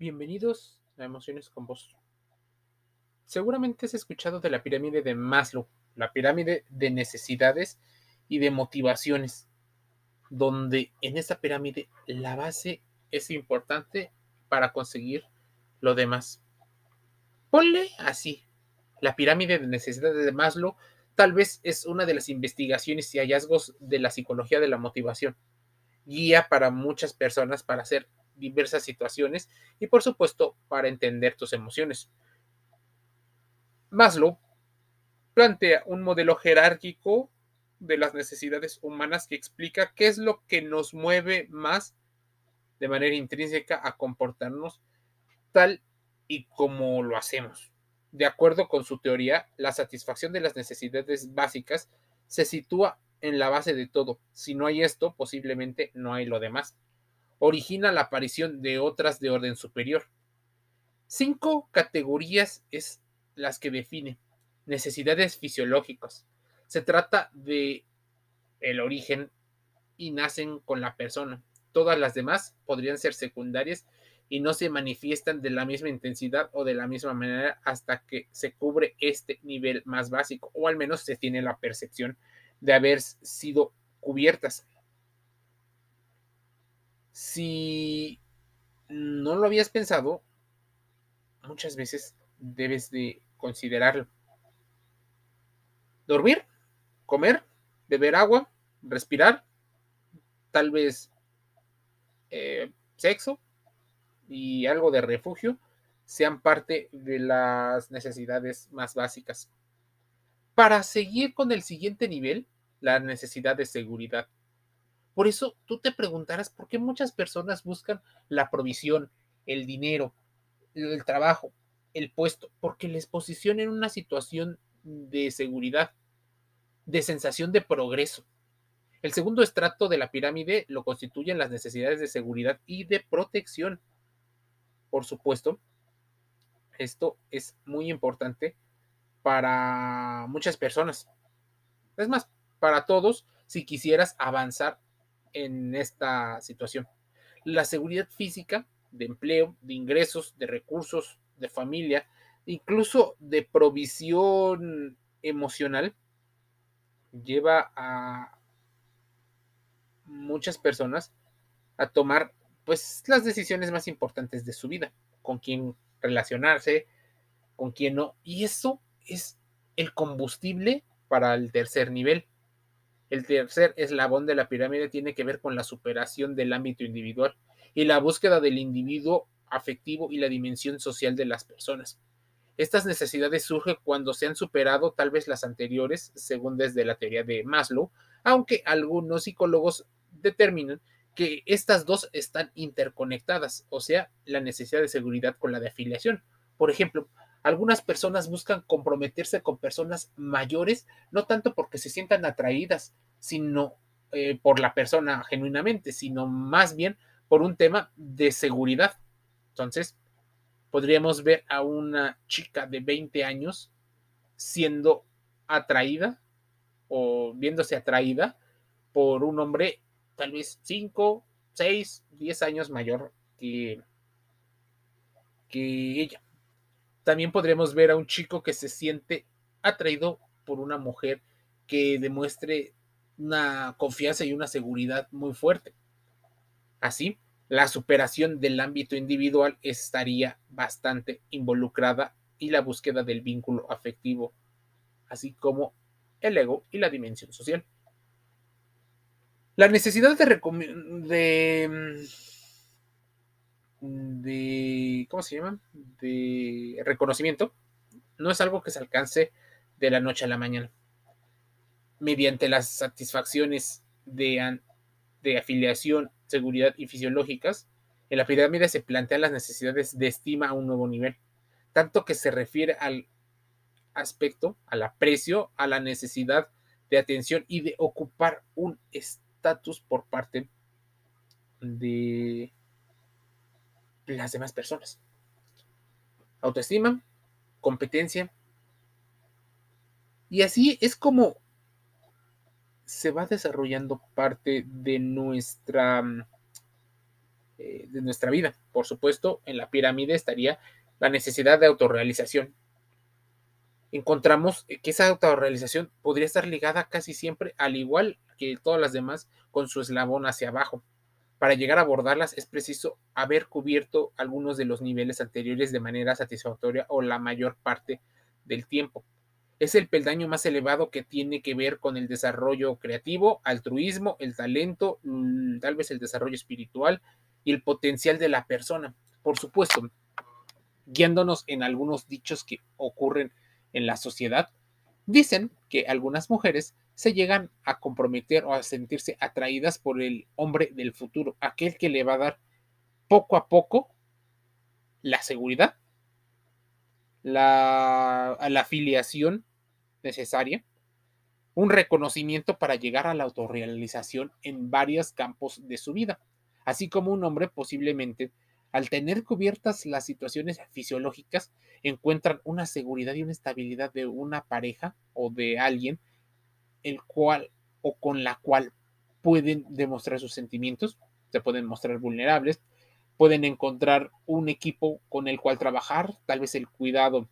Bienvenidos a Emociones con Vos. Seguramente has escuchado de la pirámide de Maslow, la pirámide de necesidades y de motivaciones, donde en esta pirámide la base es importante para conseguir lo demás. Ponle así, la pirámide de necesidades de Maslow tal vez es una de las investigaciones y hallazgos de la psicología de la motivación, guía para muchas personas para hacer diversas situaciones y por supuesto para entender tus emociones. Maslow plantea un modelo jerárquico de las necesidades humanas que explica qué es lo que nos mueve más de manera intrínseca a comportarnos tal y como lo hacemos. De acuerdo con su teoría, la satisfacción de las necesidades básicas se sitúa en la base de todo. Si no hay esto, posiblemente no hay lo demás origina la aparición de otras de orden superior. Cinco categorías es las que define necesidades fisiológicas. Se trata de el origen y nacen con la persona. Todas las demás podrían ser secundarias y no se manifiestan de la misma intensidad o de la misma manera hasta que se cubre este nivel más básico o al menos se tiene la percepción de haber sido cubiertas si no lo habías pensado, muchas veces debes de considerarlo. Dormir, comer, beber agua, respirar, tal vez eh, sexo y algo de refugio sean parte de las necesidades más básicas. Para seguir con el siguiente nivel, la necesidad de seguridad. Por eso tú te preguntarás por qué muchas personas buscan la provisión, el dinero, el trabajo, el puesto, porque les posiciona en una situación de seguridad, de sensación de progreso. El segundo estrato de la pirámide lo constituyen las necesidades de seguridad y de protección. Por supuesto, esto es muy importante para muchas personas. Es más, para todos, si quisieras avanzar en esta situación. La seguridad física de empleo, de ingresos, de recursos, de familia, incluso de provisión emocional, lleva a muchas personas a tomar pues las decisiones más importantes de su vida, con quién relacionarse, con quién no, y eso es el combustible para el tercer nivel, el tercer eslabón de la pirámide tiene que ver con la superación del ámbito individual y la búsqueda del individuo afectivo y la dimensión social de las personas. Estas necesidades surgen cuando se han superado tal vez las anteriores, según desde la teoría de Maslow, aunque algunos psicólogos determinan que estas dos están interconectadas, o sea, la necesidad de seguridad con la de afiliación. Por ejemplo, algunas personas buscan comprometerse con personas mayores, no tanto porque se sientan atraídas, sino eh, por la persona genuinamente, sino más bien por un tema de seguridad. Entonces, podríamos ver a una chica de 20 años siendo atraída o viéndose atraída por un hombre tal vez 5, 6, 10 años mayor que, que ella. También podremos ver a un chico que se siente atraído por una mujer que demuestre una confianza y una seguridad muy fuerte. Así, la superación del ámbito individual estaría bastante involucrada y la búsqueda del vínculo afectivo, así como el ego y la dimensión social. La necesidad de, de de, ¿cómo se llama? De reconocimiento, no es algo que se alcance de la noche a la mañana. Mediante las satisfacciones de, de afiliación, seguridad y fisiológicas, en la pirámide se plantean las necesidades de estima a un nuevo nivel, tanto que se refiere al aspecto, al aprecio, a la necesidad de atención y de ocupar un estatus por parte de las demás personas. Autoestima, competencia. Y así es como se va desarrollando parte de nuestra eh, de nuestra vida. Por supuesto, en la pirámide estaría la necesidad de autorrealización. Encontramos que esa autorrealización podría estar ligada casi siempre, al igual que todas las demás, con su eslabón hacia abajo. Para llegar a abordarlas es preciso haber cubierto algunos de los niveles anteriores de manera satisfactoria o la mayor parte del tiempo. Es el peldaño más elevado que tiene que ver con el desarrollo creativo, altruismo, el talento, tal vez el desarrollo espiritual y el potencial de la persona. Por supuesto, guiándonos en algunos dichos que ocurren en la sociedad, dicen que algunas mujeres se llegan a comprometer o a sentirse atraídas por el hombre del futuro, aquel que le va a dar poco a poco la seguridad, la, la afiliación necesaria, un reconocimiento para llegar a la autorrealización en varios campos de su vida, así como un hombre posiblemente al tener cubiertas las situaciones fisiológicas, encuentran una seguridad y una estabilidad de una pareja o de alguien el cual o con la cual pueden demostrar sus sentimientos, se pueden mostrar vulnerables, pueden encontrar un equipo con el cual trabajar, tal vez el cuidado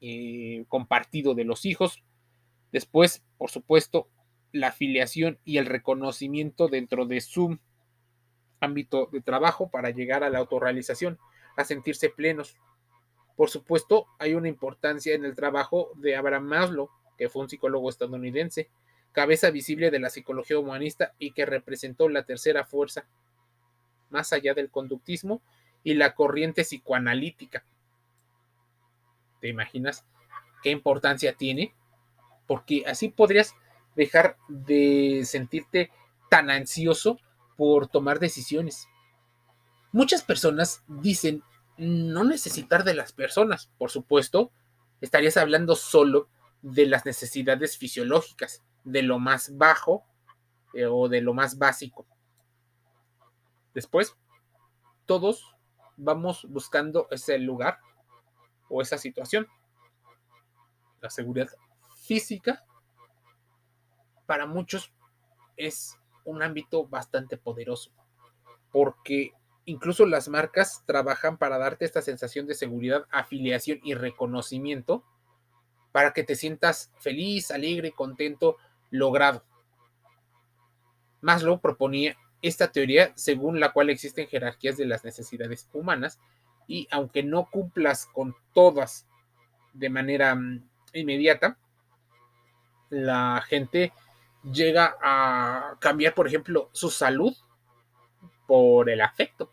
eh, compartido de los hijos. Después, por supuesto, la afiliación y el reconocimiento dentro de su ámbito de trabajo para llegar a la autorrealización, a sentirse plenos. Por supuesto, hay una importancia en el trabajo de Abraham Maslow, que fue un psicólogo estadounidense, cabeza visible de la psicología humanista y que representó la tercera fuerza, más allá del conductismo y la corriente psicoanalítica. ¿Te imaginas qué importancia tiene? Porque así podrías dejar de sentirte tan ansioso por tomar decisiones. Muchas personas dicen no necesitar de las personas. Por supuesto, estarías hablando solo de las necesidades fisiológicas, de lo más bajo eh, o de lo más básico. Después, todos vamos buscando ese lugar o esa situación. La seguridad física para muchos es un ámbito bastante poderoso, porque incluso las marcas trabajan para darte esta sensación de seguridad, afiliación y reconocimiento para que te sientas feliz, alegre, contento, logrado. Maslow proponía esta teoría según la cual existen jerarquías de las necesidades humanas y aunque no cumplas con todas de manera mm, inmediata, la gente llega a cambiar, por ejemplo, su salud por el afecto.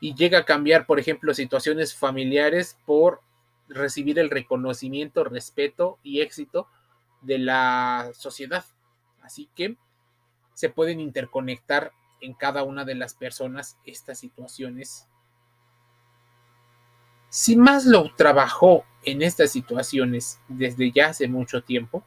Y llega a cambiar, por ejemplo, situaciones familiares por recibir el reconocimiento, respeto y éxito de la sociedad. Así que se pueden interconectar en cada una de las personas estas situaciones. Si Maslow trabajó en estas situaciones desde ya hace mucho tiempo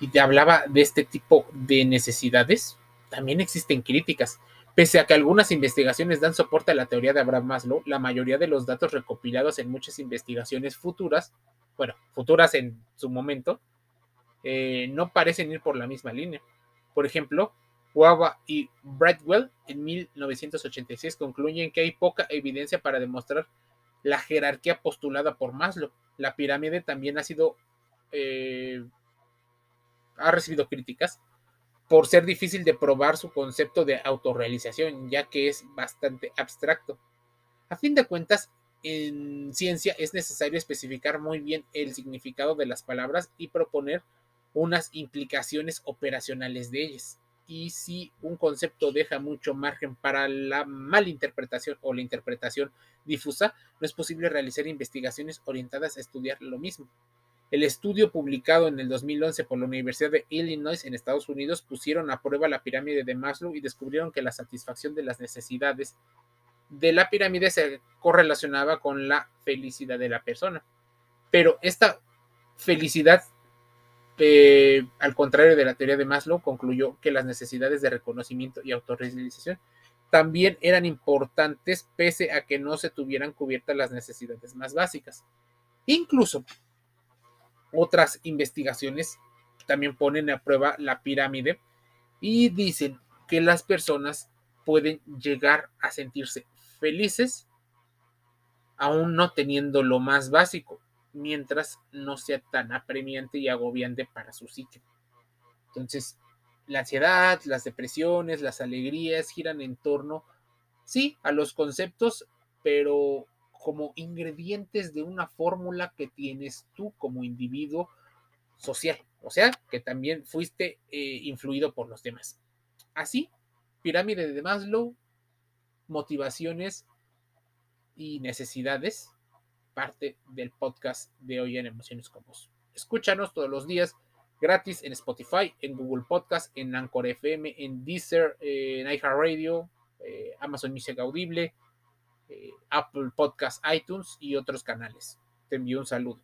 y te hablaba de este tipo de necesidades, también existen críticas. Pese a que algunas investigaciones dan soporte a la teoría de Abraham Maslow, la mayoría de los datos recopilados en muchas investigaciones futuras, bueno, futuras en su momento, eh, no parecen ir por la misma línea. Por ejemplo, Wawa y Bradwell en 1986 concluyen que hay poca evidencia para demostrar la jerarquía postulada por Maslow. La pirámide también ha sido eh, ha recibido críticas por ser difícil de probar su concepto de autorrealización, ya que es bastante abstracto. A fin de cuentas, en ciencia es necesario especificar muy bien el significado de las palabras y proponer unas implicaciones operacionales de ellas. Y si un concepto deja mucho margen para la malinterpretación o la interpretación difusa, no es posible realizar investigaciones orientadas a estudiar lo mismo. El estudio publicado en el 2011 por la Universidad de Illinois en Estados Unidos pusieron a prueba la pirámide de Maslow y descubrieron que la satisfacción de las necesidades de la pirámide se correlacionaba con la felicidad de la persona. Pero esta felicidad, eh, al contrario de la teoría de Maslow, concluyó que las necesidades de reconocimiento y autorrealización también eran importantes pese a que no se tuvieran cubiertas las necesidades más básicas. Incluso otras investigaciones también ponen a prueba la pirámide y dicen que las personas pueden llegar a sentirse felices aún no teniendo lo más básico, mientras no sea tan apremiante y agobiante para su psique. Entonces, la ansiedad, las depresiones, las alegrías giran en torno, sí, a los conceptos, pero como ingredientes de una fórmula que tienes tú como individuo social, o sea, que también fuiste eh, influido por los demás. Así, pirámide de Maslow, motivaciones y necesidades, parte del podcast de hoy en Emociones con. Escúchanos todos los días gratis en Spotify, en Google Podcast, en Anchor FM, en Deezer, en iHeartRadio, eh, Amazon Music Audible, eh, Apple Podcast, iTunes y otros canales. Te envío un saludo.